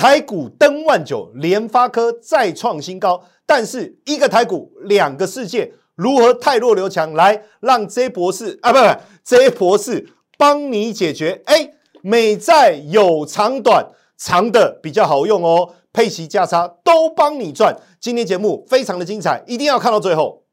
台股登万九，联发科再创新高，但是一个台股两个世界，如何太弱留强？来，让 J 博士啊，不不，J 博士帮你解决。哎，美债有长短，长的比较好用哦，配息价差都帮你赚。今天节目非常的精彩，一定要看到最后。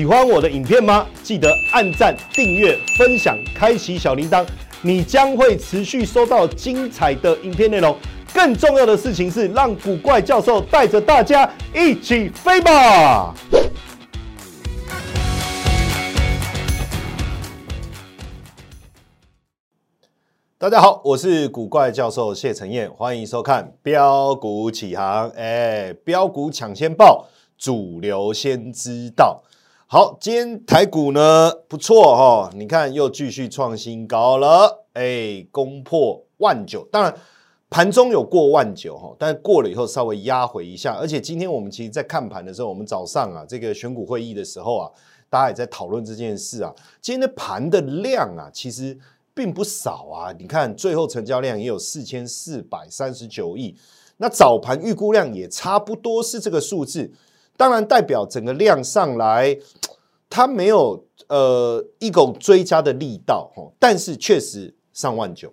喜欢我的影片吗？记得按赞、订阅、分享、开启小铃铛，你将会持续收到精彩的影片内容。更重要的事情是，让古怪教授带着大家一起飞吧！大家好，我是古怪教授谢承彦，欢迎收看标股起航。哎，标股抢先报，主流先知道。好，今天台股呢不错哈，你看又继续创新高了，哎，攻破万九。当然盘中有过万九哈，但是过了以后稍微压回一下。而且今天我们其实在看盘的时候，我们早上啊这个选股会议的时候啊，大家也在讨论这件事啊。今天的盘的量啊，其实并不少啊。你看最后成交量也有四千四百三十九亿，那早盘预估量也差不多是这个数字。当然代表整个量上来，它没有呃一股追加的力道哈，但是确实上万九。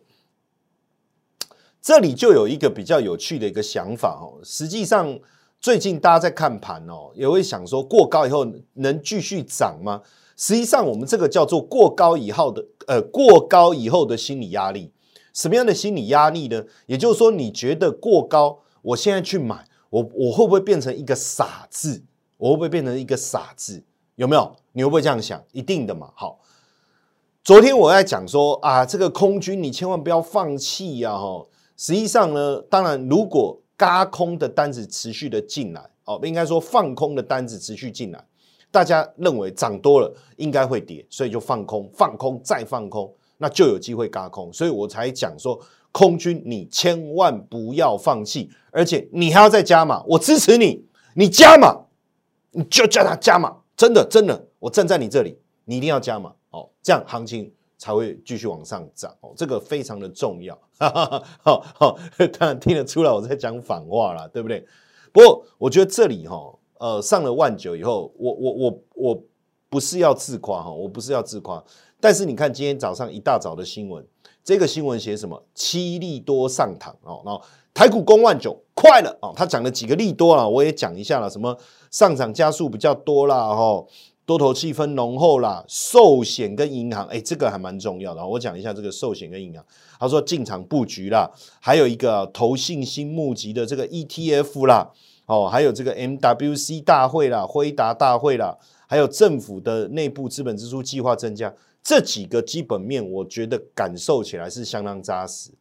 这里就有一个比较有趣的一个想法哦，实际上最近大家在看盘哦，也会想说过高以后能继续涨吗？实际上我们这个叫做过高以后的呃过高以后的心理压力，什么样的心理压力呢？也就是说你觉得过高，我现在去买。我我会不会变成一个傻子？我会不会变成一个傻子？有没有？你会不会这样想？一定的嘛。好，昨天我在讲说啊，这个空军你千万不要放弃呀！哈，实际上呢，当然如果嘎空的单子持续的进来，哦，应该说放空的单子持续进来，大家认为涨多了应该会跌，所以就放空，放空再放空，那就有机会嘎空，所以我才讲说。空军，你千万不要放弃，而且你还要再加码，我支持你，你加码，你就叫他加码，真的真的，我站在你这里，你一定要加码。哦，这样行情才会继续往上涨。哦，这个非常的重要，好 好，当然听得出来我在讲反话了，对不对？不过我觉得这里哈，呃，上了万九以后，我我我我不是要自夸哈，我不是要自夸，但是你看今天早上一大早的新闻。这个新闻写什么？七利多上堂哦，然后台股攻万九快了哦。他讲了几个利多啊，我也讲一下了。什么上涨加速比较多啦，哈，多头气氛浓厚啦，寿险跟银行，哎，这个还蛮重要的。我讲一下这个寿险跟银行。他说进场布局啦，还有一个投信新募集的这个 ETF 啦，哦，还有这个 MWC 大会啦，辉达大会啦，还有政府的内部资本支出计划增加。这几个基本面，我觉得感受起来是相当扎实，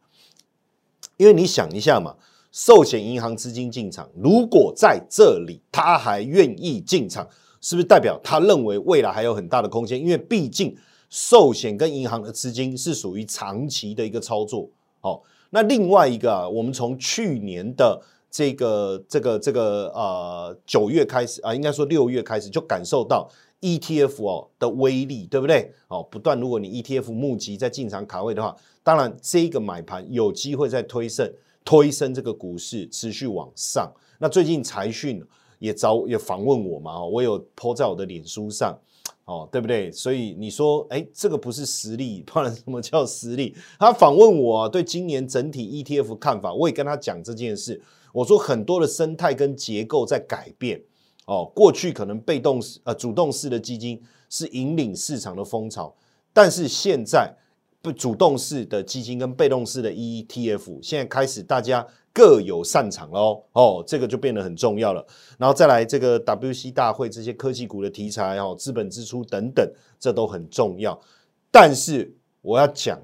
因为你想一下嘛，寿险银行资金进场，如果在这里他还愿意进场，是不是代表他认为未来还有很大的空间？因为毕竟寿险跟银行的资金是属于长期的一个操作。哦，那另外一个啊，我们从去年的这个这个这个呃九月开始啊，应该说六月开始就感受到。ETF 哦的威力，对不对？哦，不断，如果你 ETF 募集在进场卡位的话，当然这个买盘有机会在推升，推升这个股市持续往上。那最近财讯也找也访问我嘛，我有 po 在我的脸书上，哦，对不对？所以你说，哎，这个不是实力，不然什么叫实力？他访问我对今年整体 ETF 看法，我也跟他讲这件事，我说很多的生态跟结构在改变。哦，过去可能被动式、呃主动式的基金是引领市场的风潮，但是现在不主动式的基金跟被动式的 ETF，现在开始大家各有擅长喽。哦，这个就变得很重要了。然后再来这个 WC 大会这些科技股的题材哦，资本支出等等，这都很重要。但是我要讲，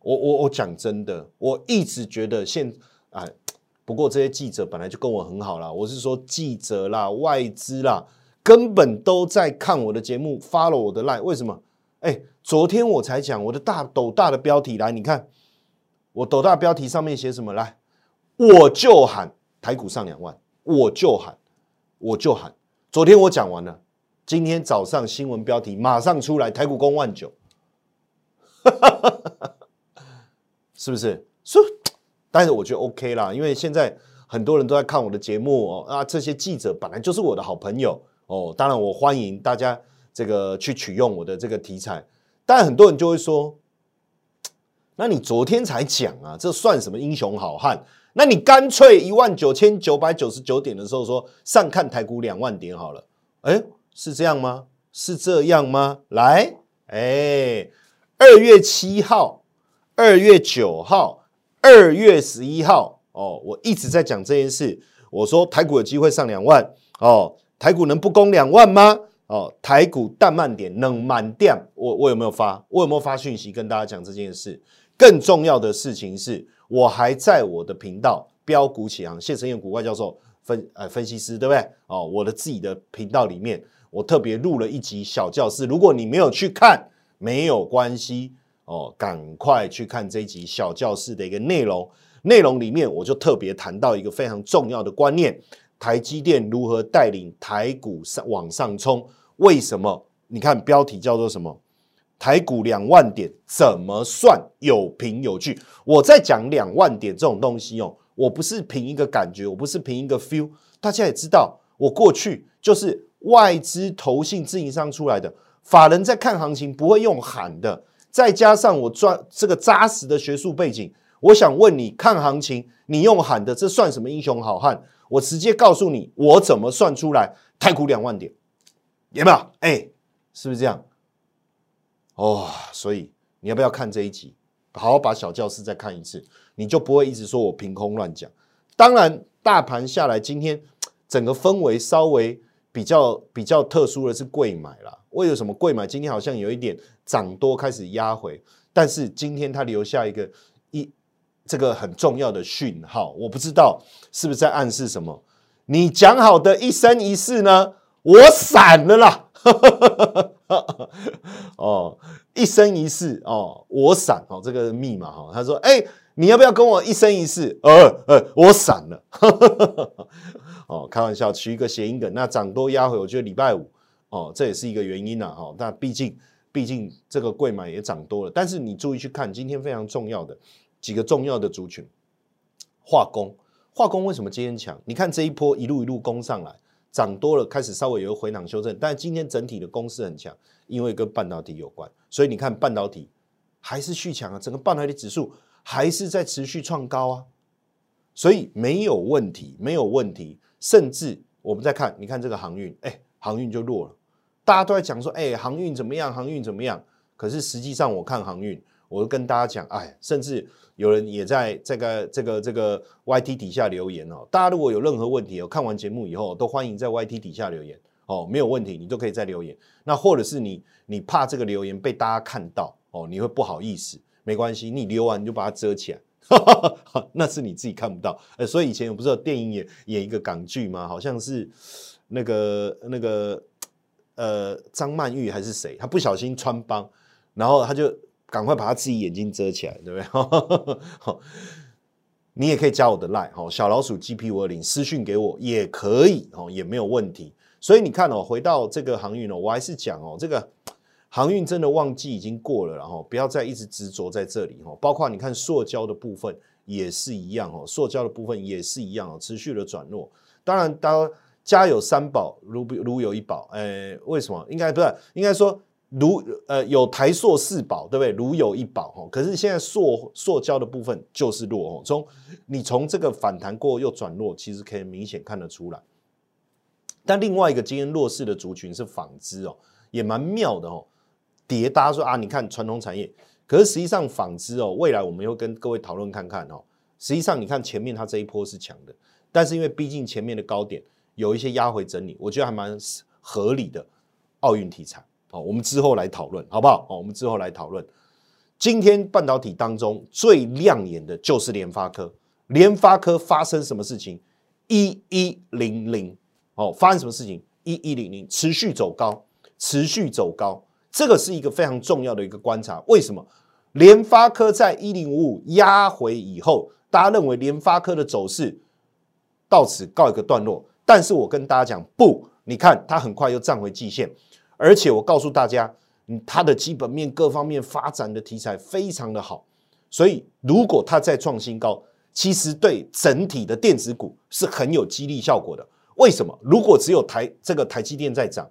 我我我讲真的，我一直觉得现啊。不过这些记者本来就跟我很好啦，我是说记者啦、外资啦，根本都在看我的节目，follow 我的 line。为什么？哎，昨天我才讲我的大斗大的标题来，你看我斗大标题上面写什么？来，我就喊台股上两万，我就喊，我就喊。昨天我讲完了，今天早上新闻标题马上出来，台股攻万九，是不是？所以，但是我觉得 OK 啦，因为现在很多人都在看我的节目哦，啊，这些记者本来就是我的好朋友哦，当然我欢迎大家。这个去取用我的这个题材，但很多人就会说，那你昨天才讲啊，这算什么英雄好汉？那你干脆一万九千九百九十九点的时候说上看台股两万点好了，哎，是这样吗？是这样吗？来，哎，二月七号、二月九号、二月十一号，哦，我一直在讲这件事，我说台股有机会上两万，哦，台股能不攻两万吗？哦，台股淡慢点，能满点，我我有没有发？我有没有发讯息跟大家讲这件事？更重要的事情是，我还在我的频道标股起航，谢承彦古怪教授分呃分析师，对不对？哦，我的自己的频道里面，我特别录了一集小教室，如果你没有去看，没有关系哦，赶快去看这一集小教室的一个内容。内容里面，我就特别谈到一个非常重要的观念：台积电如何带领台股上往上冲。为什么？你看标题叫做什么？台股两万点怎么算有凭有据？我在讲两万点这种东西哦，我不是凭一个感觉，我不是凭一个 feel。大家也知道，我过去就是外资投信自营商出来的法人在看行情不会用喊的，再加上我专这个扎实的学术背景，我想问你看行情，你用喊的，这算什么英雄好汉？我直接告诉你，我怎么算出来太古两万点。有没有？哎，是不是这样？哦，所以你要不要看这一集？好好把小教室再看一次，你就不会一直说我凭空乱讲。当然，大盘下来，今天整个氛围稍微比较比较特殊的是贵买了。为了什么贵买？今天好像有一点涨多开始压回，但是今天它留下一个一这个很重要的讯号，我不知道是不是在暗示什么？你讲好的一生一世呢？我闪了啦！哦，一生一世哦，我闪哦，这个密码哈。他说：“哎，你要不要跟我一生一世？”呃呃，我闪了。哦，开玩笑，取一个谐音梗。那涨多压回，我觉得礼拜五哦，这也是一个原因呐。哈，那毕竟毕竟这个贵买也涨多了。但是你注意去看，今天非常重要的几个重要的族群，化工，化工为什么今天强？你看这一波一路一路攻上来。涨多了，开始稍微有回档修正，但今天整体的攻势很强，因为跟半导体有关，所以你看半导体还是续强啊，整个半导体指数还是在持续创高啊，所以没有问题，没有问题。甚至我们再看，你看这个航运，哎，航运就弱了，大家都在讲说，哎，航运怎么样？航运怎么样？可是实际上我看航运。我跟大家讲，哎，甚至有人也在这个这个这个 Y T 底下留言哦。大家如果有任何问题哦，看完节目以后都欢迎在 Y T 底下留言哦，没有问题，你都可以再留言。那或者是你你怕这个留言被大家看到哦，你会不好意思，没关系，你留完你就把它遮起来，那是你自己看不到。呃，所以以前我不是有电影演演一个港剧吗？好像是那个那个呃张曼玉还是谁，她不小心穿帮，然后他就。赶快把她自己眼睛遮起来，对不对？你也可以加我的 line 哈，小老鼠 GP 五二零私讯给我也可以哦，也没有问题。所以你看哦，回到这个航运哦，我还是讲哦，这个航运真的旺季已经过了，然后不要再一直执着在这里哈。包括你看塑胶的部分也是一样哦，塑胶的部分也是一样哦，持续的转弱。当然，当家有三宝，如如有一宝，哎，为什么？应该不是，应该说。如呃有台塑四宝，对不对？如有一宝哈，可是现在塑塑胶的部分就是弱哦。从你从这个反弹过又转弱，其实可以明显看得出来。但另外一个今天弱势的族群是纺织哦，也蛮妙的哦。叠搭说啊，你看传统产业，可是实际上纺织哦，未来我们又跟各位讨论看看哦。实际上你看前面它这一波是强的，但是因为毕竟前面的高点有一些压回整理，我觉得还蛮合理的奥运题材。哦，我们之后来讨论，好不好？哦，我们之后来讨论。今天半导体当中最亮眼的就是联发科，联发科发生什么事情？一一零零哦，发生什么事情？一一零零持续走高，持续走高，这个是一个非常重要的一个观察。为什么？联发科在一零五五压回以后，大家认为联发科的走势到此告一个段落。但是我跟大家讲，不，你看它很快又站回季线，而且我告诉大家，嗯，它的基本面各方面发展的题材非常的好，所以如果它再创新高，其实对整体的电子股是很有激励效果的。为什么？如果只有台这个台积电在涨，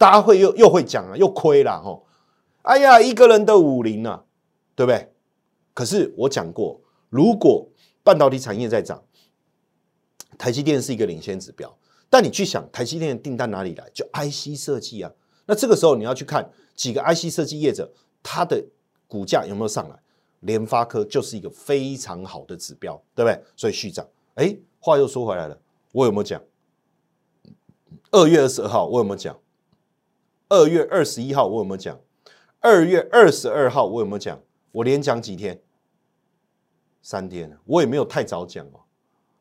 大家会又又会讲啊，又亏了哈。哎呀，一个人的五零啊。对不对？可是我讲过，如果半导体产业在涨，台积电是一个领先指标。但你去想，台积电的订单哪里来？就 IC 设计啊。那这个时候你要去看几个 IC 设计业者，它的股价有没有上来？联发科就是一个非常好的指标，对不对？所以续涨。哎，话又说回来了，我有没有讲？二月二十二号我有没有讲？二月二十一号我有没有讲？二月二十二号我有没有讲？我连讲几天，三天，我也没有太早讲哦。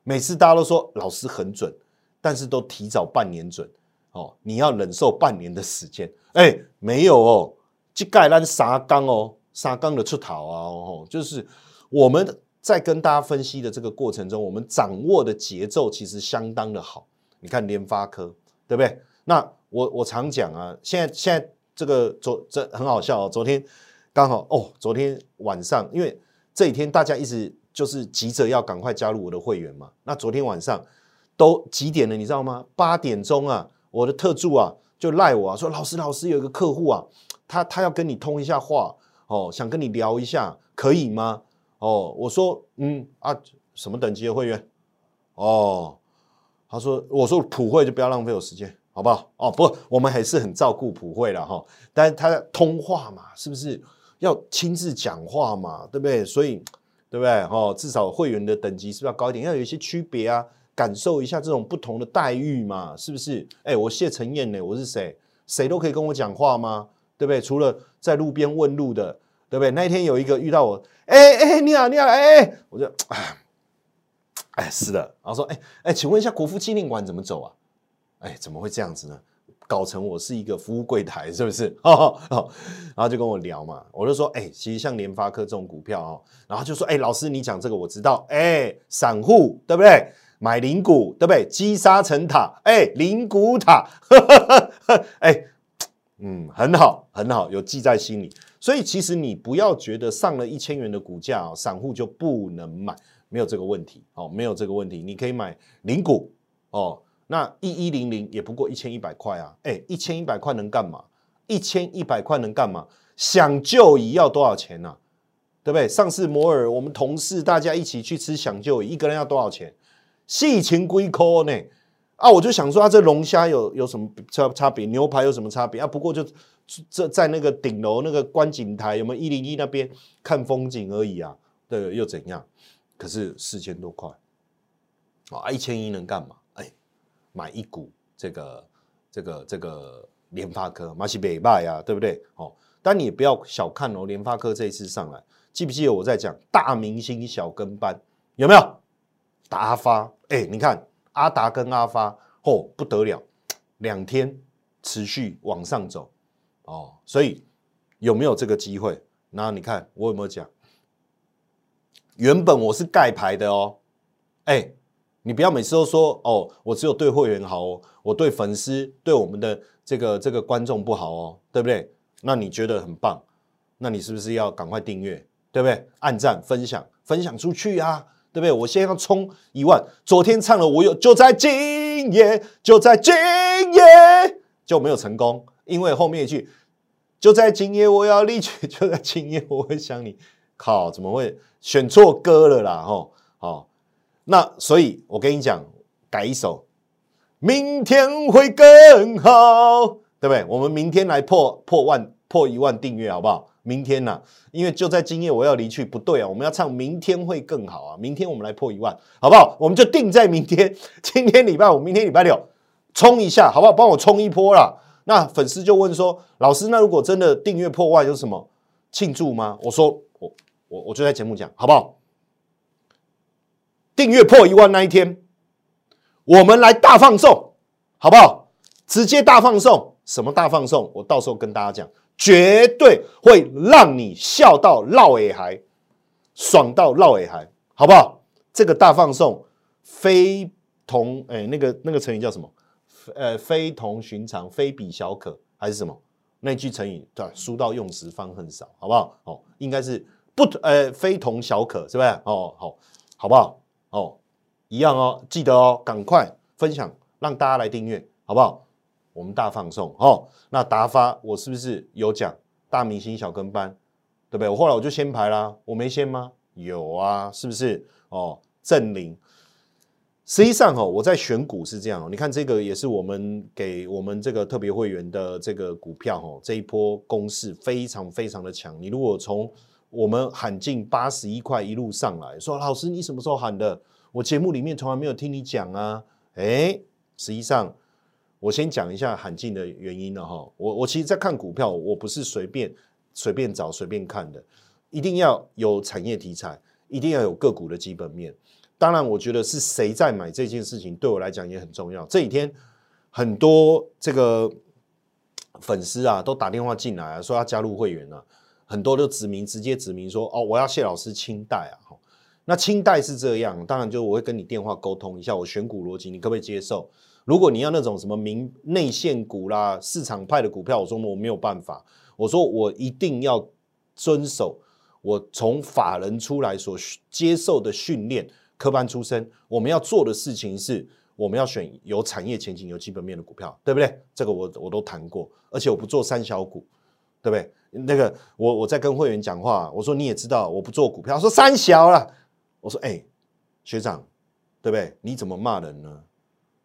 每次大家都说老师很准，但是都提早半年准哦。你要忍受半年的时间，哎，没有哦。这盖咱沙缸哦，沙缸的出逃啊哦，就是我们在跟大家分析的这个过程中，我们掌握的节奏其实相当的好。你看联发科，对不对？那我我常讲啊，现在现在这个昨这很好笑哦，昨天。刚好哦，昨天晚上，因为这几天大家一直就是急着要赶快加入我的会员嘛。那昨天晚上都几点了，你知道吗？八点钟啊，我的特助啊就赖我啊，说老师老师有一个客户啊，他他要跟你通一下话哦，想跟你聊一下，可以吗？哦，我说嗯啊，什么等级的会员？哦，他说我说普惠就不要浪费我时间，好不好？哦，不，我们还是很照顾普惠了哈，但是他通话嘛，是不是？要亲自讲话嘛，对不对？所以，对不对？哦，至少会员的等级是不是要高一点？要有一些区别啊，感受一下这种不同的待遇嘛，是不是？哎，我谢承彦呢？我是谁？谁都可以跟我讲话吗？对不对？除了在路边问路的，对不对？那一天有一个遇到我，哎哎，你好，你好，哎，我就哎，哎，是的，然后说，哎哎，请问一下国父纪念馆怎么走啊？哎，怎么会这样子呢？搞成我是一个服务柜台，是不是？哦，然后就跟我聊嘛，我就说，哎，其实像联发科这种股票哦，然后就说，哎，老师你讲这个我知道，哎，散户对不对？买零股对不对？积沙成塔，哎，零股塔，哎，嗯，很好，很好，有记在心里。所以其实你不要觉得上了一千元的股价，散户就不能买，没有这个问题，哦，没有这个问题，你可以买零股，哦。那一一零零也不过一千一百块啊！哎，一千一百块能干嘛？一千一百块能干嘛？想就椅要多少钱呢？对不对？上次摩尔，我们同事大家一起去吃想就椅，一个人要多少钱？细情归扣呢？啊，我就想说，啊，这龙虾有有什么差差别？牛排有什么差别啊？不过就这在那个顶楼那个观景台，有没有一零一那边看风景而已啊？对，又怎样？可是四千多块啊！一千一能干嘛？买一股这个这个这个联发科，马西北拜啊，对不对？哦，但你也不要小看哦，联发科这一次上来，记不记得我在讲大明星小跟班有没有？达发，哎，你看阿达跟阿发，哦，不得了，两天持续往上走，哦，所以有没有这个机会？那你看我有没有讲？原本我是盖牌的哦，哎。你不要每次都说哦，我只有对会员好哦，我对粉丝、对我们的这个这个观众不好哦，对不对？那你觉得很棒，那你是不是要赶快订阅，对不对？按赞、分享、分享出去啊，对不对？我现在要冲一万，昨天唱了，我有就在今夜，就在今夜就没有成功，因为后面一句就在今夜我要离去，就在今夜 我会想你，靠，怎么会选错歌了啦？吼，好。那所以，我跟你讲，改一首，明天会更好，对不对？我们明天来破破万，破一万订阅，好不好？明天呐，因为就在今夜我要离去，不对啊，我们要唱明天会更好啊！明天我们来破一万，好不好？我们就定在明天，今天礼拜五，明天礼拜六，冲一下，好不好？帮我冲一波啦！那粉丝就问说，老师，那如果真的订阅破万，有什么庆祝吗？我说，我我我就在节目讲，好不好？订阅破一万那一天，我们来大放送，好不好？直接大放送，什么大放送？我到时候跟大家讲，绝对会让你笑到绕尾还，爽到绕尾还，好不好？这个大放送非同哎，那个那个成语叫什么？呃，非同寻常，非比小可，还是什么？那句成语对，书到用时方恨少，好不好？哦，应该是不呃，非同小可，是不是？哦，好，好不好？哦，一样哦，记得哦，赶快分享，让大家来订阅，好不好？我们大放送哦。那达发，我是不是有讲大明星小跟班，对不对？我后来我就先排啦，我没先吗？有啊，是不是？哦，正林。实际上哦，我在选股是这样，你看这个也是我们给我们这个特别会员的这个股票哦，这一波攻势非常非常的强。你如果从我们喊进八十一块一路上来说，老师你什么时候喊的？我节目里面从来没有听你讲啊。哎，实际上我先讲一下喊进的原因了哈。我我其实，在看股票，我不是随便随便找随便看的，一定要有产业题材，一定要有个股的基本面。当然，我觉得是谁在买这件事情，对我来讲也很重要。这几天很多这个粉丝啊，都打电话进来啊，说要加入会员啊，很多都指明直接指明说，哦，我要谢老师清代啊。那清代是这样，当然就我会跟你电话沟通一下，我选股逻辑，你可不可以接受？如果你要那种什么明内线股啦、市场派的股票，我说我没有办法，我说我一定要遵守我从法人出来所接受的训练。科班出身，我们要做的事情是，我们要选有产业前景、有基本面的股票，对不对？这个我我都谈过，而且我不做三小股，对不对？那个我我在跟会员讲话，我说你也知道我不做股票，说三小了，我说哎，学长，对不对？你怎么骂人呢？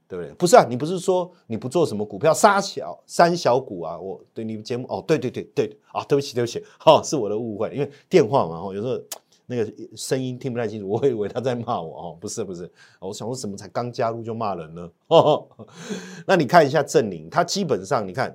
对不对？不是啊，你不是说你不做什么股票，三小三小股啊？我对你们节目哦，对对对对啊，对不起对不起，好是我的误会，因为电话嘛，有时候。那个声音听不太清楚，我以为他在骂我哦，不是不是，我想说什么才刚加入就骂人呢？那你看一下正宁，他基本上你看，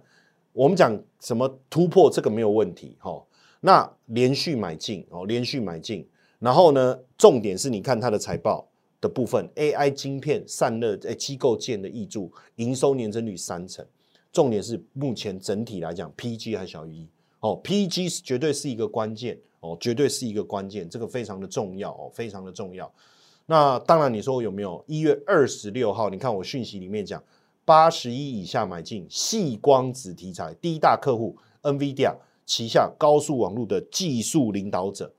我们讲什么突破这个没有问题哈。那连续买进哦，连续买进，然后呢，重点是你看它的财报的部分，AI 晶片散热诶机构建的益注，营收年增率三成，重点是目前整体来讲，PG 还小于一哦，PG 是绝对是一个关键。哦，绝对是一个关键，这个非常的重要哦，非常的重要。那当然，你说有没有一月二十六号？你看我讯息里面讲，八十一以下买进细光子题材，第一大客户 NVIDIA 旗下高速网络的技术领导者，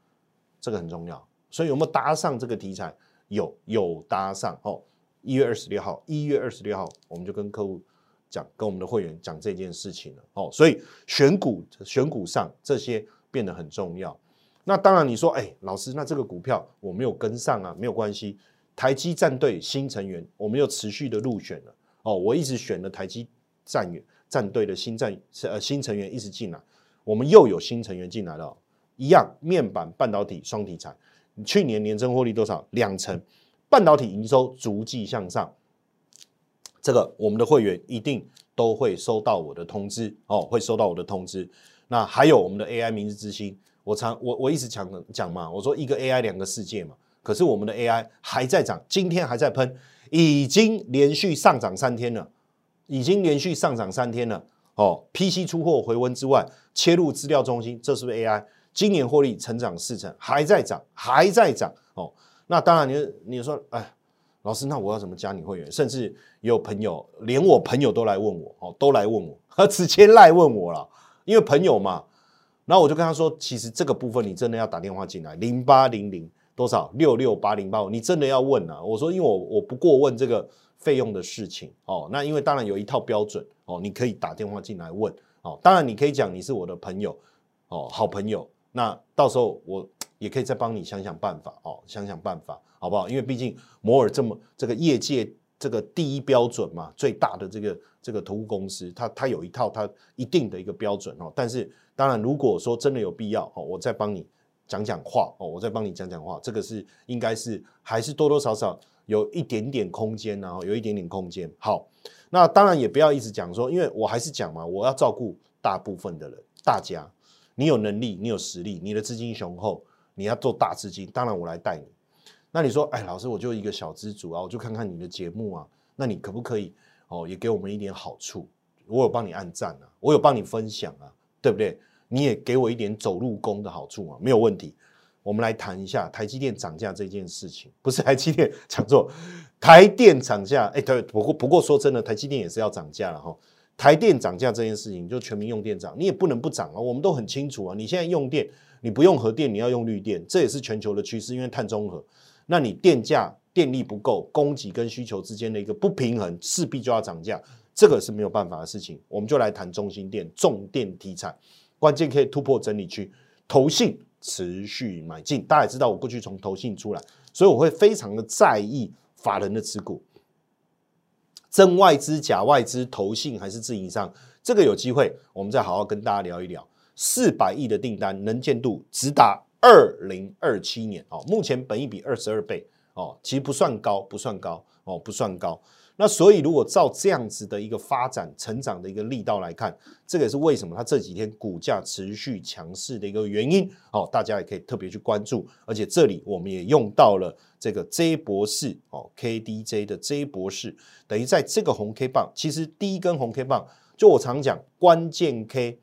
这个很重要。所以有没有搭上这个题材？有，有搭上哦。一月二十六号，一月二十六号，我们就跟客户讲，跟我们的会员讲这件事情了哦。所以选股，选股上这些变得很重要。那当然，你说，哎，老师，那这个股票我没有跟上啊，没有关系。台积战队新成员，我们又持续的入选了。哦，我一直选的台积战员战队的新战呃新成员一直进来，我们又有新成员进来了，一样面板半导体双题材。去年年增获利多少？两成，半导体营收逐季向上。这个我们的会员一定都会收到我的通知哦，会收到我的通知。那还有我们的 AI 明日之星。我常我我一直讲讲嘛，我说一个 AI 两个世界嘛，可是我们的 AI 还在涨，今天还在喷，已经连续上涨三天了，已经连续上涨三天了。哦，PC 出货回温之外，切入资料中心，这是不是 AI？今年获利成长四成，还在涨，还在涨。哦，那当然你你说，哎，老师，那我要怎么加你会员？甚至有朋友，连我朋友都来问我，哦，都来问我，他 直接赖问我了，因为朋友嘛。然后我就跟他说，其实这个部分你真的要打电话进来，零八零零多少六六八零八五，你真的要问啊！我说，因为我我不过问这个费用的事情哦。那因为当然有一套标准哦，你可以打电话进来问哦。当然你可以讲你是我的朋友哦，好朋友。那到时候我 也可以再帮你想想办法哦，想想办法好不好？因为毕竟摩尔这么这个业界这个第一标准嘛，最大的这个这个投顾公司，它它有一套它一定的一个标准哦，但是。当然，如果说真的有必要哦，我再帮你讲讲话哦，我再帮你讲讲话，这个是应该是还是多多少少有一点点空间，然后有一点点空间。好，那当然也不要一直讲说，因为我还是讲嘛，我要照顾大部分的人，大家，你有能力，你有实力，你的资金雄厚，你要做大资金，当然我来带你。那你说，哎，老师，我就一个小资主啊，我就看看你的节目啊，那你可不可以哦，也给我们一点好处？我有帮你按赞啊，我有帮你分享啊，对不对？你也给我一点走路工的好处啊，没有问题。我们来谈一下台积电涨价这件事情，不是 台积电讲错，台电涨价，哎，对，不过不过说真的，台积电也是要涨价了哈。台电涨价这件事情，就全民用电涨，你也不能不涨啊。我们都很清楚啊，你现在用电，你不用核电，你要用绿电，这也是全球的趋势，因为碳中和。那你电价电力不够，供给跟需求之间的一个不平衡，势必就要涨价，这个是没有办法的事情。我们就来谈中心电重电题材，关键可以突破整理区，投信持续买进。大家也知道，我过去从投信出来，所以我会非常的在意法人的持股，真外资、假外资、投信还是自营商，这个有机会我们再好好跟大家聊一聊。四百亿的订单能见度直达。二零二七年哦，目前本益比二十二倍哦，其实不算高，不算高哦，不算高。那所以如果照这样子的一个发展成长的一个力道来看，这个也是为什么它这几天股价持续强势的一个原因哦。大家也可以特别去关注，而且这里我们也用到了这个 J 博士哦，KDJ 的 J 博士，等于在这个红 K 棒，其实第一根红 K 棒，就我常讲关键 K。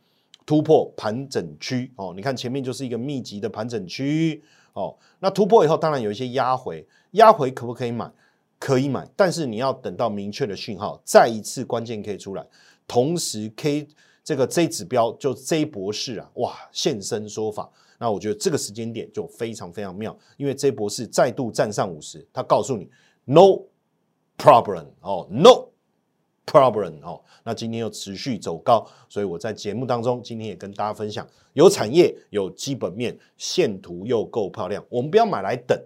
突破盘整区哦，你看前面就是一个密集的盘整区哦。那突破以后，当然有一些压回，压回可不可以买？可以买，但是你要等到明确的讯号，再一次关键 K 出来，同时 K 这个 J 指标就 J 博士啊，哇现身说法，那我觉得这个时间点就非常非常妙，因为 J 博士再度站上五十，他告诉你 No problem 哦，No。Problem 哦，那今天又持续走高，所以我在节目当中今天也跟大家分享，有产业有基本面，线图又够漂亮，我们不要买来等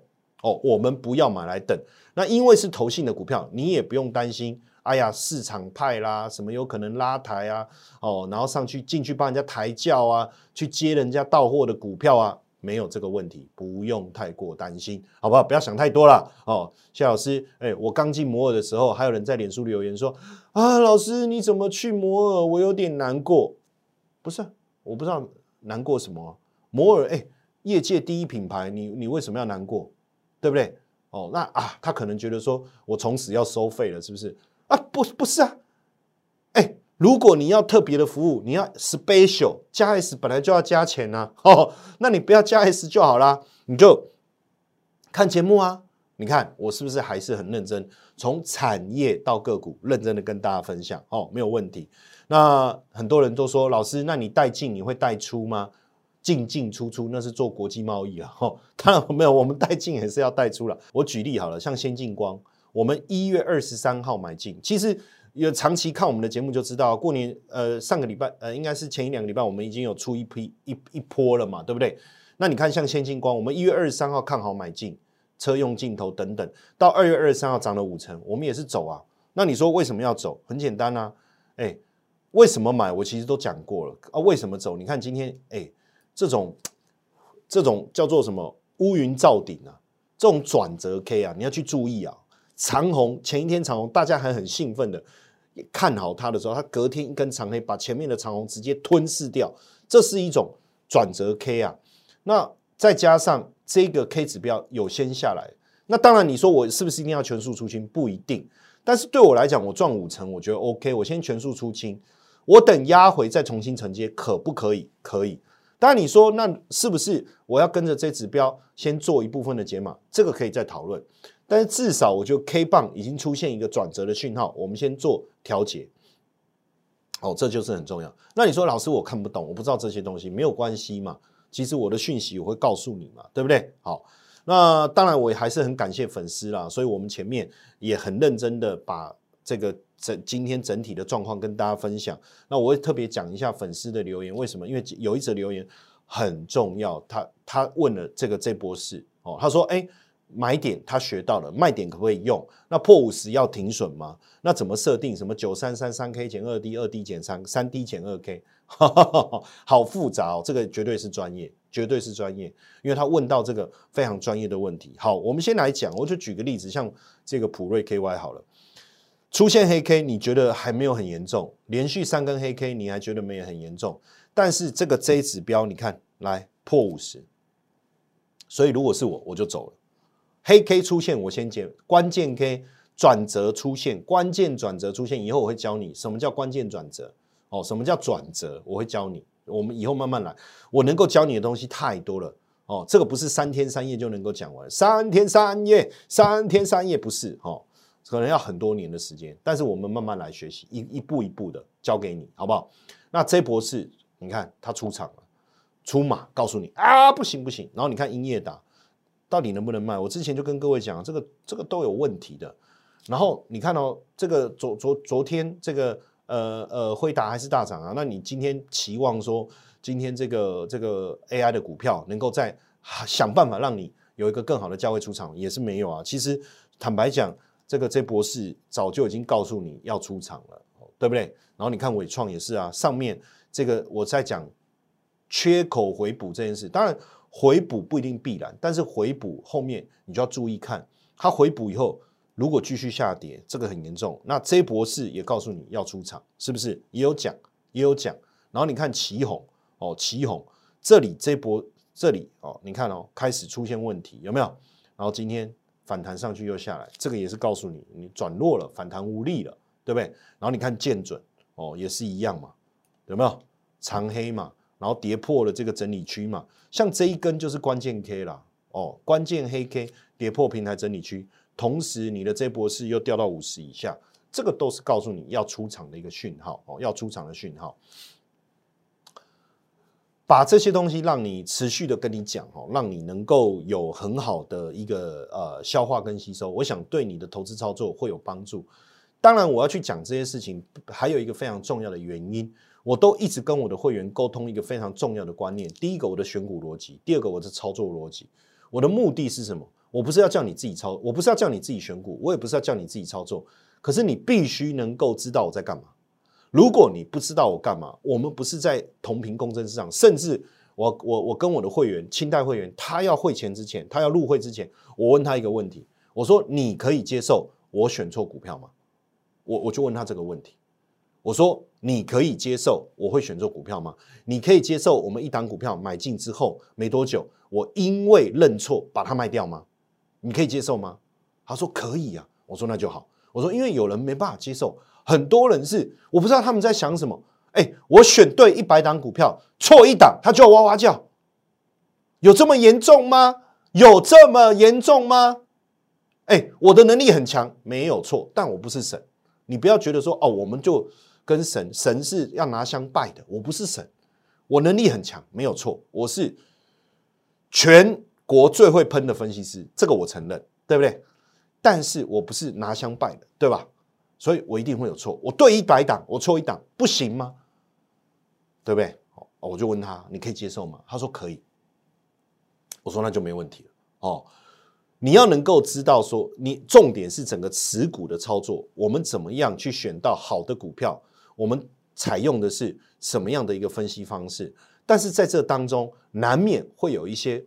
哦，我们不要买来等。那因为是投信的股票，你也不用担心，哎呀市场派啦，什么有可能拉抬啊，哦，然后上去进去帮人家抬轿啊，去接人家到货的股票啊。没有这个问题，不用太过担心，好不好？不要想太多了哦。谢老师，哎，我刚进摩尔的时候，还有人在脸书留言说：“啊，老师你怎么去摩尔？我有点难过。”不是，我不知道难过什么。摩尔，哎，业界第一品牌，你你为什么要难过？对不对？哦，那啊，他可能觉得说我从此要收费了，是不是？啊，不，不是啊，哎。如果你要特别的服务，你要 special 加 S 本来就要加钱呐，哦，那你不要加 S 就好啦，你就看节目啊。你看我是不是还是很认真，从产业到个股认真的跟大家分享哦，没有问题。那很多人都说老师，那你带进你会带出吗？进进出出那是做国际贸易啊，哦，当然没有，我们带进也是要带出了。我举例好了，像先进光，我们一月二十三号买进，其实。有长期看我们的节目就知道，过年呃上个礼拜呃应该是前一两个礼拜，我们已经有出一批一一波了嘛，对不对？那你看像先进光，我们一月二十三号看好买进车用镜头等等，到二月二十三号涨了五成，我们也是走啊。那你说为什么要走？很简单啊，哎，为什么买？我其实都讲过了啊。为什么走？你看今天哎，这种这种叫做什么乌云罩顶啊，这种转折 K 啊，你要去注意啊。长虹前一天长虹，大家还很兴奋的看好它的时候，它隔天一根长黑把前面的长虹直接吞噬掉，这是一种转折 K 啊。那再加上这个 K 指标有先下来，那当然你说我是不是一定要全数出清？不一定。但是对我来讲，我赚五成，我觉得 OK。我先全数出清，我等压回再重新承接，可不可以？可以。当然你说那是不是我要跟着这指标先做一部分的解码？这个可以再讨论。但是至少我觉得 K 棒已经出现一个转折的讯号，我们先做调节。哦，这就是很重要。那你说老师我看不懂，我不知道这些东西，没有关系嘛？其实我的讯息我会告诉你嘛，对不对？好，那当然我也还是很感谢粉丝啦，所以我们前面也很认真的把这个整今天整体的状况跟大家分享。那我会特别讲一下粉丝的留言，为什么？因为有一则留言很重要，他他问了这个这波事哦，他说哎。买点他学到了，卖点可不可以用？那破五十要停损吗？那怎么设定？什么九三三三 K 减二 D，二 D 减三，三 D 减二 K，好复杂哦。这个绝对是专业，绝对是专业，因为他问到这个非常专业的问题。好，我们先来讲，我就举个例子，像这个普瑞 KY 好了，出现黑 K，你觉得还没有很严重？连续三根黑 K，你还觉得没有很严重？但是这个 J 指标，你看来破五十，所以如果是我，我就走了。黑 K 出现，我先解关键 K 转折出现，关键转折出现以后，我会教你什么叫关键转折哦，什么叫转折，我会教你。我们以后慢慢来，我能够教你的东西太多了哦，这个不是三天三夜就能够讲完，三天三夜，三天三夜不是哦，可能要很多年的时间，但是我们慢慢来学习，一一步一步的教给你，好不好？那 J 博士，你看他出场了，出马告诉你啊，不行不行，然后你看英业达到底能不能卖？我之前就跟各位讲，这个这个都有问题的。然后你看哦，这个昨昨昨天这个。呃呃，辉达还是大涨啊？那你今天期望说，今天这个这个 AI 的股票能够在想办法让你有一个更好的价位出场，也是没有啊。其实坦白讲，这个这博士早就已经告诉你要出场了，对不对？然后你看伟创也是啊，上面这个我在讲缺口回补这件事，当然回补不一定必然，但是回补后面你就要注意看，它回补以后。如果继续下跌，这个很严重。那 J 博士也告诉你要出场，是不是？也有讲，也有讲。然后你看旗红哦，旗红这里这波这里哦，你看哦，开始出现问题，有没有？然后今天反弹上去又下来，这个也是告诉你你转弱了，反弹无力了，对不对？然后你看见准哦，也是一样嘛，有没有？长黑嘛，然后跌破了这个整理区嘛，像这一根就是关键 K 啦，哦，关键黑 K 跌破平台整理区。同时，你的这波是又掉到五十以下，这个都是告诉你要出场的一个讯号哦，要出场的讯号。把这些东西让你持续的跟你讲哦，让你能够有很好的一个呃消化跟吸收，我想对你的投资操作会有帮助。当然，我要去讲这些事情，还有一个非常重要的原因，我都一直跟我的会员沟通一个非常重要的观念：第一个，我的选股逻辑；第二个，我的操作逻辑。我的目的是什么？我不是要叫你自己操，我不是要叫你自己选股，我也不是要叫你自己操作。可是你必须能够知道我在干嘛。如果你不知道我干嘛，我们不是在同频共振市场。甚至我我我跟我的会员清代会员，他要汇钱之前，他要入会之前，我问他一个问题，我说你可以接受我选错股票吗？我我就问他这个问题，我说你可以接受我会选错股票吗？你可以接受我们一档股票买进之后没多久，我因为认错把它卖掉吗？你可以接受吗？他说可以啊。我说那就好。我说因为有人没办法接受，很多人是我不知道他们在想什么。哎，我选对一百档股票，错一档他就要哇哇叫，有这么严重吗？有这么严重吗？哎，我的能力很强，没有错，但我不是神。你不要觉得说哦，我们就跟神，神是要拿香拜的。我不是神，我能力很强，没有错，我是全。国最会喷的分析师，这个我承认，对不对？但是我不是拿香拜的，对吧？所以我一定会有错。我对一百档，我错一档，不行吗？对不对？哦，我就问他，你可以接受吗？他说可以。我说那就没问题了。哦，你要能够知道说，你重点是整个持股的操作，我们怎么样去选到好的股票？我们采用的是什么样的一个分析方式？但是在这当中，难免会有一些。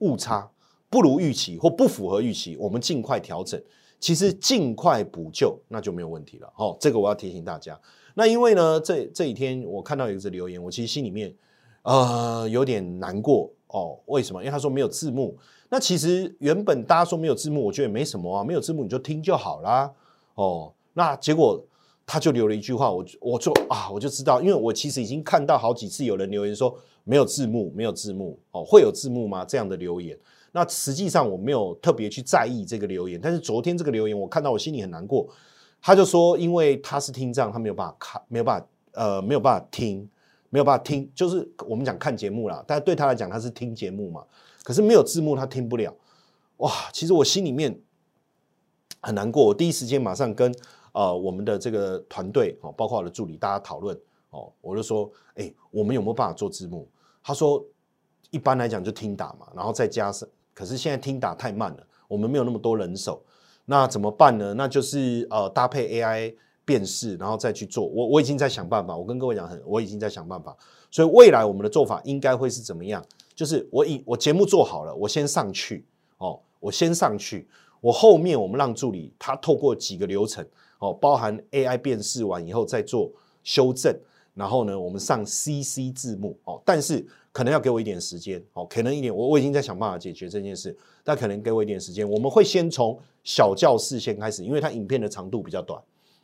误差不如预期或不符合预期，我们尽快调整。其实尽快补救那就没有问题了。哦，这个我要提醒大家。那因为呢，这这几天我看到有一个留言，我其实心里面呃有点难过哦。为什么？因为他说没有字幕。那其实原本大家说没有字幕，我觉得也没什么啊，没有字幕你就听就好啦。哦，那结果他就留了一句话，我我就啊我就知道，因为我其实已经看到好几次有人留言说。没有字幕，没有字幕哦，会有字幕吗？这样的留言，那实际上我没有特别去在意这个留言，但是昨天这个留言我看到，我心里很难过。他就说，因为他是听障，他没有办法看，没有办法，呃，没有办法听，没有办法听，就是我们讲看节目啦，但对他来讲，他是听节目嘛，可是没有字幕，他听不了。哇，其实我心里面很难过，我第一时间马上跟呃我们的这个团队哦，包括我的助理，大家讨论哦，我就说，哎，我们有没有办法做字幕？他说：“一般来讲就听打嘛，然后再加上，可是现在听打太慢了，我们没有那么多人手，那怎么办呢？那就是呃搭配 AI 辨识，然后再去做。我我已经在想办法，我跟各位讲，很我已经在想办法。所以未来我们的做法应该会是怎么样？就是我以我节目做好了，我先上去哦，我先上去，我后面我们让助理他透过几个流程哦，包含 AI 辨识完以后再做修正。”然后呢，我们上 CC 字幕哦，但是可能要给我一点时间，哦，可能一点，我我已经在想办法解决这件事，但可能给我一点时间。我们会先从小教室先开始，因为它影片的长度比较短，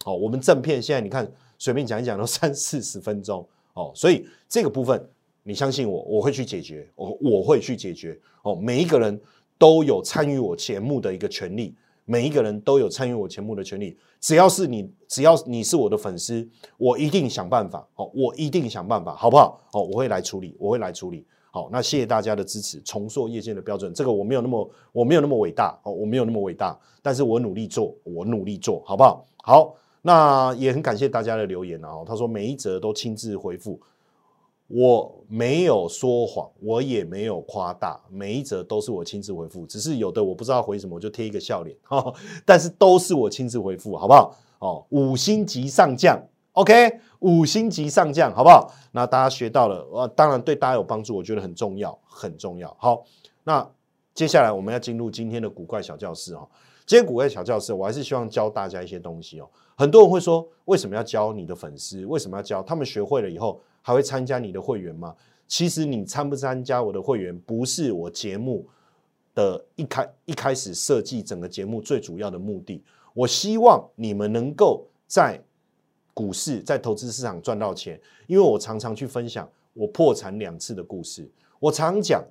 哦，我们正片现在你看随便讲一讲都 三四十分钟，哦，所以这个部分你相信我，我会去解决，我我会去解决，哦，每一个人都有参与我节目的一个权利。每一个人都有参与我节目的权利，只要是你，只要你是我的粉丝，我一定想办法哦，我一定想办法，好不好？哦，我会来处理，我会来处理。好，那谢谢大家的支持，重塑业界的标准。这个我没有那么，我没有那么伟大哦，我没有那么伟大，但是我努力做，我努力做好不好？好，那也很感谢大家的留言啊，他说每一则都亲自回复。我没有说谎，我也没有夸大，每一则都是我亲自回复，只是有的我不知道回什么，我就贴一个笑脸 哈。但是都是我亲自回复，好不好？哦，五星级上将，OK，五星级上将，好不好？那大家学到了，呃，当然对大家有帮助，我觉得很重要，很重要。好，那接下来我们要进入今天的古怪小教室哦。今天古怪小教室，我还是希望教大家一些东西哦。很多人会说，为什么要教你的粉丝？为什么要教他们学会了以后？还会参加你的会员吗？其实你参不参加我的会员，不是我节目的一开一开始设计整个节目最主要的目的。我希望你们能够在股市、在投资市场赚到钱，因为我常常去分享我破产两次的故事。我常讲，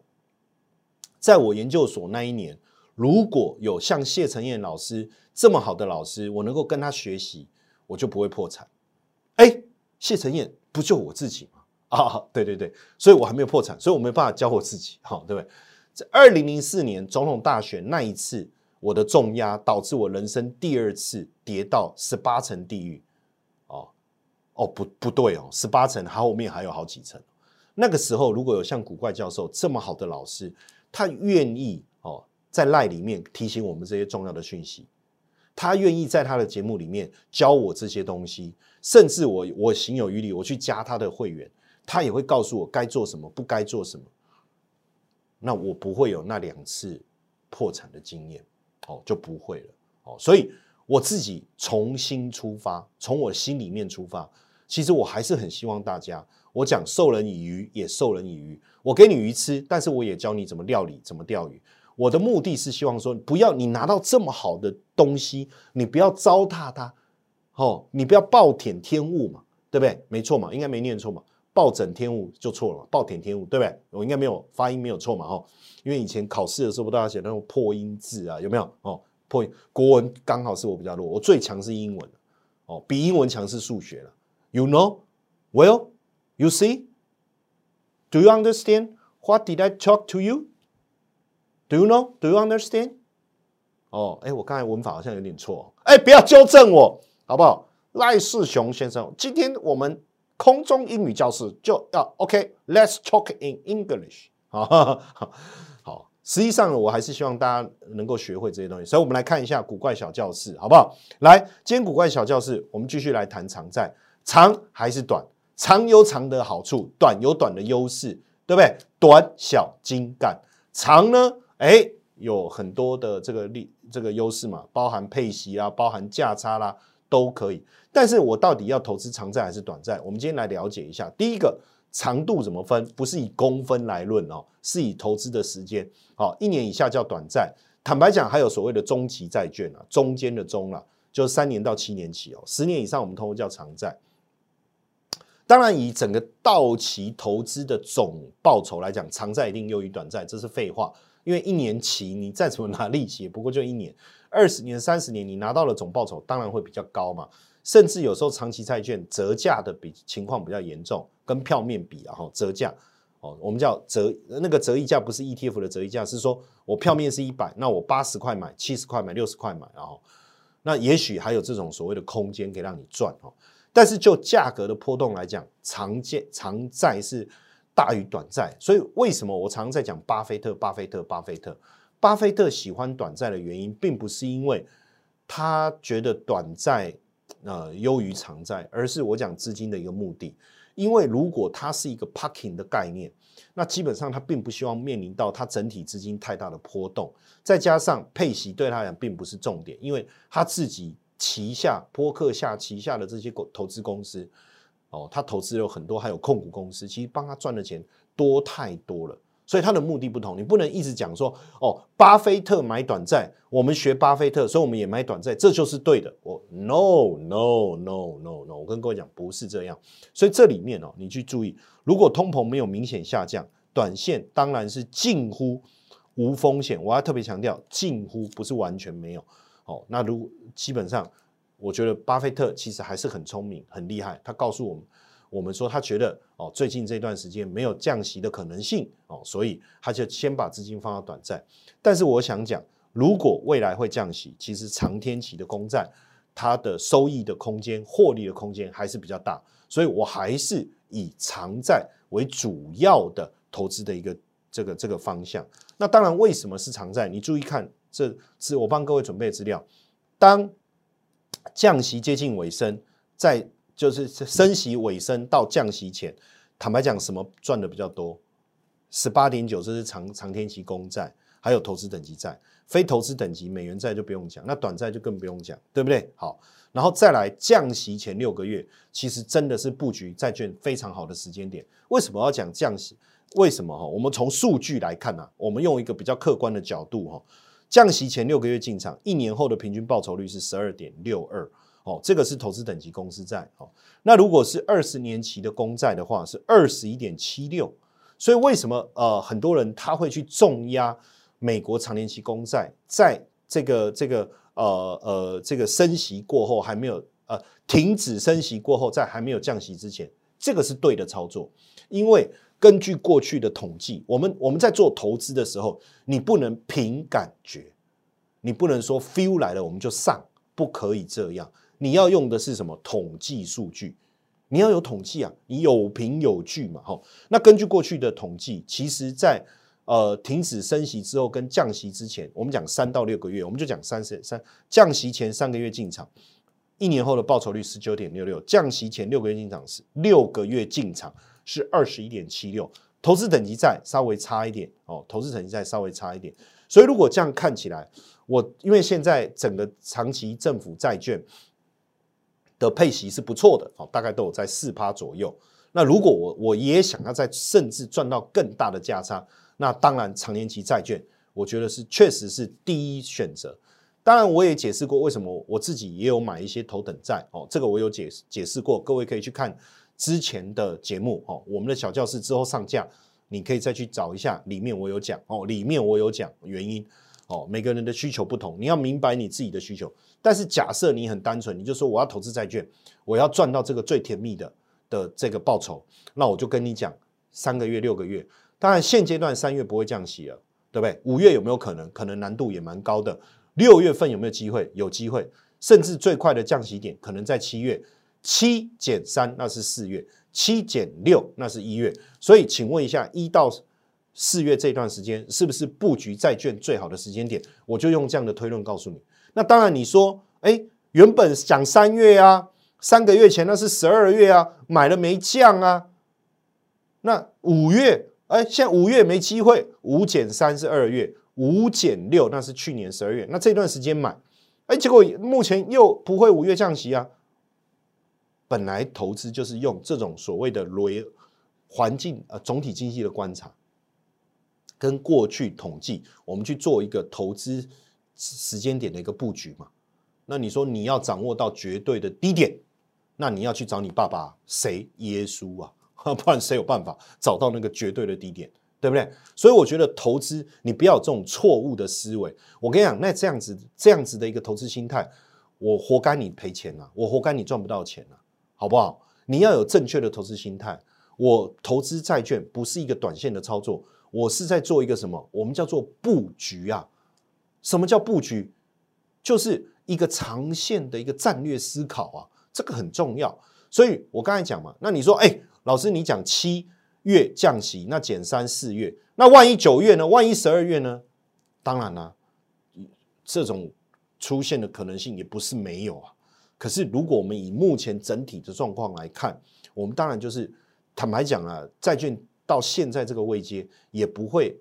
在我研究所那一年，如果有像谢承彦老师这么好的老师，我能够跟他学习，我就不会破产。哎，谢承彦。不就我自己吗？啊，对对对，所以我还没有破产，所以我没办法教我自己，哈，对不对？在二零零四年总统大选那一次，我的重压导致我人生第二次跌到十八层地狱，哦哦，不不对哦，十八层后面还有好几层。那个时候如果有像古怪教授这么好的老师，他愿意哦在赖里面提醒我们这些重要的讯息。他愿意在他的节目里面教我这些东西，甚至我我行有余力，我去加他的会员，他也会告诉我该做什么，不该做什么。那我不会有那两次破产的经验，哦，就不会了，哦，所以我自己重新出发，从我心里面出发，其实我还是很希望大家，我讲授人以鱼，也授人以渔，我给你鱼吃，但是我也教你怎么料理，怎么钓鱼。我的目的是希望说，不要你拿到这么好的东西，你不要糟蹋它，哦，你不要暴殄天物嘛，对不对？没错嘛，应该没念错嘛，暴殄天物就错了，暴殄天物对不对？我应该没有发音没有错嘛，哈，因为以前考试的时候不，大家写那种破音字啊，有没有？哦，破音国文刚好是我比较弱，我最强是英文，哦，比英文强是数学了。You know, well, you see, do you understand what did I talk to you? Do you know? Do you understand? 哦，哎，我刚才文法好像有点错，哎，不要纠正我，好不好？赖世雄先生，今天我们空中英语教室就要 OK，Let's talk in English。好，好，实际上我还是希望大家能够学会这些东西，所以我们来看一下古怪小教室，好不好？来，今天古怪小教室，我们继续来谈长债，长还是短？长有长的好处，短有短的优势，对不对？短小精干，长呢？哎，有很多的这个利这个优势嘛，包含配息啊，包含价差啦，都可以。但是我到底要投资长债还是短债？我们今天来了解一下。第一个，长度怎么分？不是以公分来论哦，是以投资的时间。好，一年以下叫短债。坦白讲，还有所谓的中期债券啊，中间的中了，就三年到七年期哦。十年以上我们通通叫长债。当然，以整个到期投资的总报酬来讲，长债一定优于短债，这是废话。因为一年期你再怎么拿利息，也不过就一年；二十年、三十年，你拿到了总报酬当然会比较高嘛。甚至有时候长期债券折价的比情况比较严重，跟票面比啊，哈，折价哦，我们叫折那个折溢价不是 ETF 的折溢价，是说我票面是一百，那我八十块买，七十块买，六十块买，然后那也许还有这种所谓的空间可以让你赚哦。但是就价格的波动来讲，长借长债是。大于短债，所以为什么我常常在讲巴菲特？巴菲特，巴菲特，巴菲特喜欢短债的原因，并不是因为他觉得短债呃优于长债，而是我讲资金的一个目的。因为如果它是一个 parking 的概念，那基本上他并不希望面临到他整体资金太大的波动，再加上配息对他来讲并不是重点，因为他自己旗下波克下旗下的这些投资公司。哦，他投资有很多，还有控股公司，其实帮他赚的钱多太多了。所以他的目的不同，你不能一直讲说哦，巴菲特买短债，我们学巴菲特，所以我们也买短债，这就是对的。我 no no no no no，我跟各位讲不是这样。所以这里面哦，你去注意，如果通膨没有明显下降，短线当然是近乎无风险。我要特别强调，近乎不是完全没有。哦，那如基本上，我觉得巴菲特其实还是很聪明、很厉害。他告诉我们。我们说他觉得哦，最近这段时间没有降息的可能性哦，所以他就先把资金放到短债。但是我想讲，如果未来会降息，其实长天期的公债它的收益的空间、获利的空间还是比较大，所以我还是以长债为主要的投资的一个这个这个方向。那当然，为什么是长债？你注意看，这是我帮各位准备的资料。当降息接近尾声，在就是升息尾声到降息前，坦白讲，什么赚的比较多？十八点九，这是长长天期公债，还有投资等级债，非投资等级美元债就不用讲，那短债就更不用讲，对不对？好，然后再来降息前六个月，其实真的是布局债券非常好的时间点。为什么要讲降息？为什么哈？我们从数据来看啊，我们用一个比较客观的角度哈，降息前六个月进场，一年后的平均报酬率是十二点六二。哦，这个是投资等级公司债哦。那如果是二十年期的公债的话，是二十一点七六。所以为什么呃很多人他会去重压美国长年期公债，在这个这个呃呃这个升息过后还没有呃停止升息过后，在还没有降息之前，这个是对的操作。因为根据过去的统计，我们我们在做投资的时候，你不能凭感觉，你不能说 feel 来了我们就上，不可以这样。你要用的是什么统计数据？你要有统计啊，你有凭有据嘛，哈。那根据过去的统计，其实，在呃停止升息之后跟降息之前，我们讲三到六个月，我们就讲三十三降息前三个月进场，一年后的报酬率十九点六六，降息前六个月进场是六个月进场是二十一点七六，投资等级债稍微差一点哦，投资等级债稍微差一点，所以如果这样看起来，我因为现在整个长期政府债券。的配息是不错的，哦，大概都有在四趴左右。那如果我我也想要在甚至赚到更大的价差，那当然长年期债券，我觉得是确实是第一选择。当然我也解释过为什么我自己也有买一些头等债，哦，这个我有解解释过，各位可以去看之前的节目，哦，我们的小教室之后上架，你可以再去找一下，里面我有讲，哦，里面我有讲原因。哦，每个人的需求不同，你要明白你自己的需求。但是假设你很单纯，你就说我要投资债券，我要赚到这个最甜蜜的的这个报酬，那我就跟你讲三个月、六个月。当然现阶段三月不会降息了，对不对？五月有没有可能？可能难度也蛮高的。六月份有没有机会？有机会，甚至最快的降息点可能在七月。七减三那是四月，七减六那是一月。所以请问一下，一到四月这段时间是不是布局债券最好的时间点？我就用这样的推论告诉你。那当然，你说，哎，原本讲三月啊，三个月前那是十二月啊，买了没降啊？那五月，哎，现在五月没机会，五减三是二月，五减六那是去年十二月。那这段时间买，哎，结果目前又不会五月降息啊。本来投资就是用这种所谓的雷环境呃总体经济的观察。跟过去统计，我们去做一个投资时间点的一个布局嘛？那你说你要掌握到绝对的低点，那你要去找你爸爸谁？耶稣啊，不然谁有办法找到那个绝对的低点，对不对？所以我觉得投资你不要有这种错误的思维。我跟你讲，那这样子这样子的一个投资心态，我活该你赔钱啊，我活该你赚不到钱啊，好不好？你要有正确的投资心态。我投资债券不是一个短线的操作。我是在做一个什么？我们叫做布局啊。什么叫布局？就是一个长线的一个战略思考啊，这个很重要。所以我刚才讲嘛，那你说，哎，老师你讲七月降息，那减三四月，那万一九月呢？万一十二月呢？当然啦，这种出现的可能性也不是没有啊。可是如果我们以目前整体的状况来看，我们当然就是坦白讲啊，债券。到现在这个位阶也不会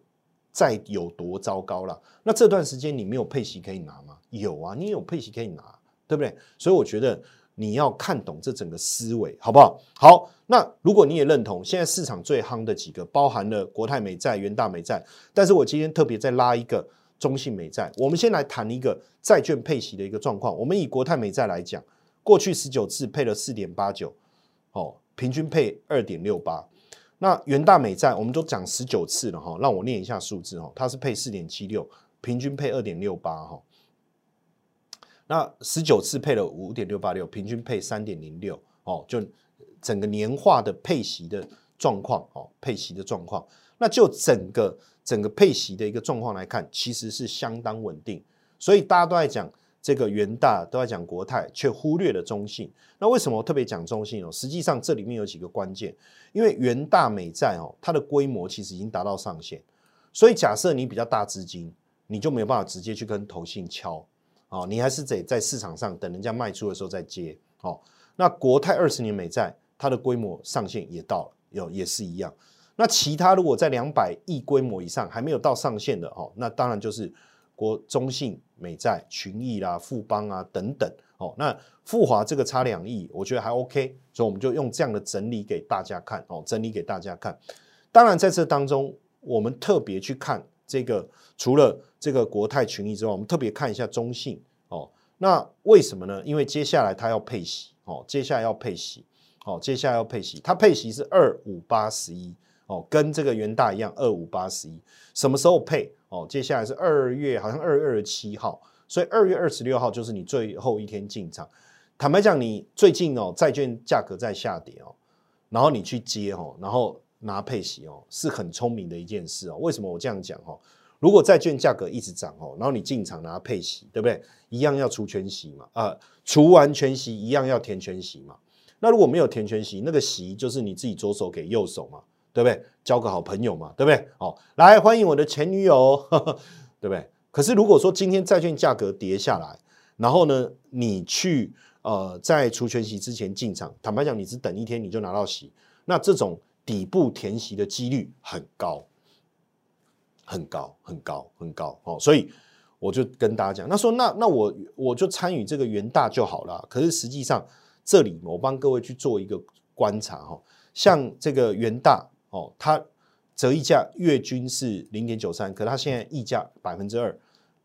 再有多糟糕了。那这段时间你没有配息可以拿吗？有啊，你有配息可以拿，对不对？所以我觉得你要看懂这整个思维，好不好？好，那如果你也认同，现在市场最夯的几个，包含了国泰美债、元大美债，但是我今天特别再拉一个中信美债。我们先来谈一个债券配息的一个状况。我们以国泰美债来讲，过去十九次配了四点八九，哦，平均配二点六八。那元大美债我们都讲十九次了哈，让我念一下数字哈，它是配四点七六，平均配二点六八哈。那十九次配了五点六八六，平均配三点零六哦，就整个年化的配息的状况哦，配息的状况，那就整个整个配息的一个状况来看，其实是相当稳定。所以大家都在讲这个元大，都在讲国泰，却忽略了中信。那为什么我特别讲中信哦？实际上这里面有几个关键，因为元大美债哦，它的规模其实已经达到上限，所以假设你比较大资金，你就没有办法直接去跟投信敲。哦，你还是得在市场上等人家卖出的时候再接。哦，那国泰二十年美债，它的规模上限也到了，有也是一样。那其他如果在两百亿规模以上还没有到上限的，哦，那当然就是国中信美债、群益啦、富邦啊等等。哦，那富华这个差两亿，我觉得还 OK，所以我们就用这样的整理给大家看。哦，整理给大家看。当然在这当中，我们特别去看。这个除了这个国泰群益之外，我们特别看一下中信哦。那为什么呢？因为接下来它要配息哦，接下来要配息哦，接下来要配息，它配息是二五八十一哦，跟这个元大一样二五八十一。什么时候配哦？接下来是二月，好像二月二十七号，所以二月二十六号就是你最后一天进场。坦白讲，你最近哦债券价格在下跌哦，然后你去接哦，然后。拿配息哦，是很聪明的一件事哦。为什么我这样讲哦？如果债券价格一直涨哦，然后你进场拿配息，对不对？一样要除全息嘛，啊，除完全息一样要填全息嘛。那如果没有填全息，那个息就是你自己左手给右手嘛，对不对？交个好朋友嘛，对不对？哦，来欢迎我的前女友，对不对？可是如果说今天债券价格跌下来，然后呢，你去呃在除权息之前进场，坦白讲，你只等一天你就拿到息，那这种。底部填息的几率很高，很高，很高，很高哦，所以我就跟大家讲，那说那那我我就参与这个元大就好了。可是实际上这里我帮各位去做一个观察哈，像这个元大哦，它折溢价月均是零点九三，可它现在溢价百分之二。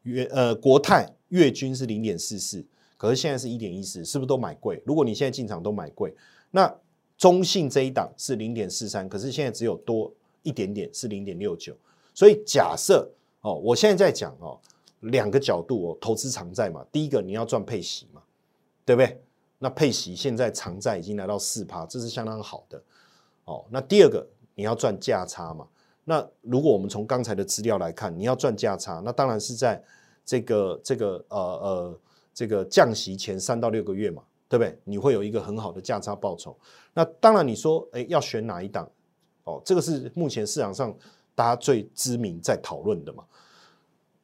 月呃国泰月均是零点四四，可是现在是一点一四，是不是都买贵？如果你现在进场都买贵，那。中信这一档是零点四三，可是现在只有多一点点，是零点六九。所以假设哦，我现在在讲哦，两个角度哦，投资长债嘛，第一个你要赚配息嘛，对不对？那配息现在长债已经来到四趴，这是相当好的哦。那第二个你要赚价差嘛？那如果我们从刚才的资料来看，你要赚价差，那当然是在这个这个呃呃这个降息前三到六个月嘛。对不对？你会有一个很好的价差报酬。那当然，你说，哎，要选哪一档？哦，这个是目前市场上大家最知名在讨论的嘛。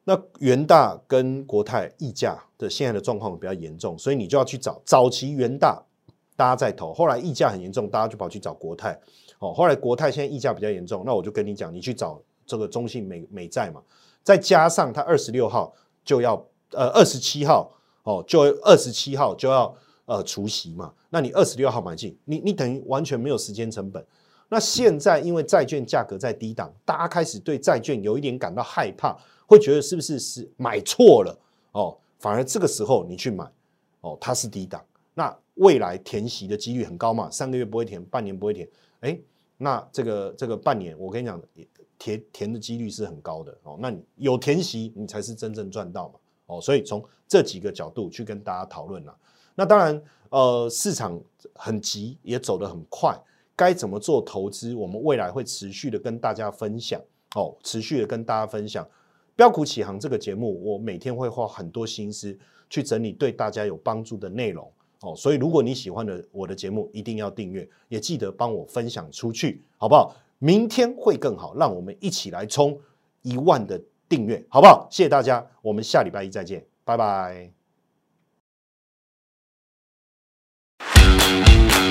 那元大跟国泰溢价的现在的状况比较严重，所以你就要去找早期元大，大家在投，后来溢价很严重，大家就跑去找国泰。哦，后来国泰现在溢价比较严重，那我就跟你讲，你去找这个中信美美债嘛。再加上它二十六号就要，呃，二十七号哦，就二十七号就要。呃，除息嘛，那你二十六号买进，你你等于完全没有时间成本。那现在因为债券价格在低档，大家开始对债券有一点感到害怕，会觉得是不是是买错了哦？反而这个时候你去买哦，它是低档，那未来填息的几率很高嘛，三个月不会填，半年不会填，哎，那这个这个半年，我跟你讲，填填的几率是很高的哦。那你有填息，你才是真正赚到嘛哦。所以从这几个角度去跟大家讨论了。那当然，呃，市场很急，也走得很快，该怎么做投资？我们未来会持续的跟大家分享，哦，持续的跟大家分享。标股起航这个节目，我每天会花很多心思去整理对大家有帮助的内容，哦，所以如果你喜欢的我的节目，一定要订阅，也记得帮我分享出去，好不好？明天会更好，让我们一起来冲一万的订阅，好不好？谢谢大家，我们下礼拜一再见，拜拜。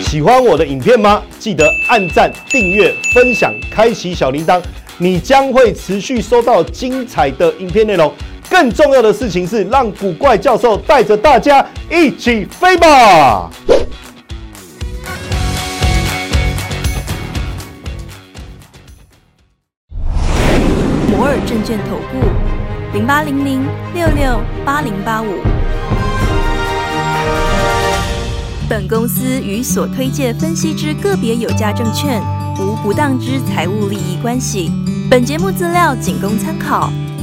喜欢我的影片吗？记得按赞、订阅、分享、开启小铃铛，你将会持续收到精彩的影片内容。更重要的事情是，让古怪教授带着大家一起飞吧！摩尔证券投顾零八零零六六八零八五。本公司与所推介分析之个别有价证券无不当之财务利益关系。本节目资料仅供参考，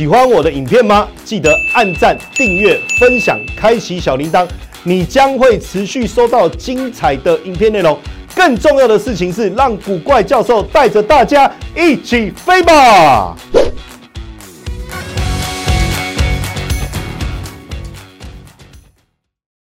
喜欢我的影片吗？记得按赞、订阅、分享、开启小铃铛，你将会持续收到精彩的影片内容。更重要的事情是，让古怪教授带着大家一起飞吧！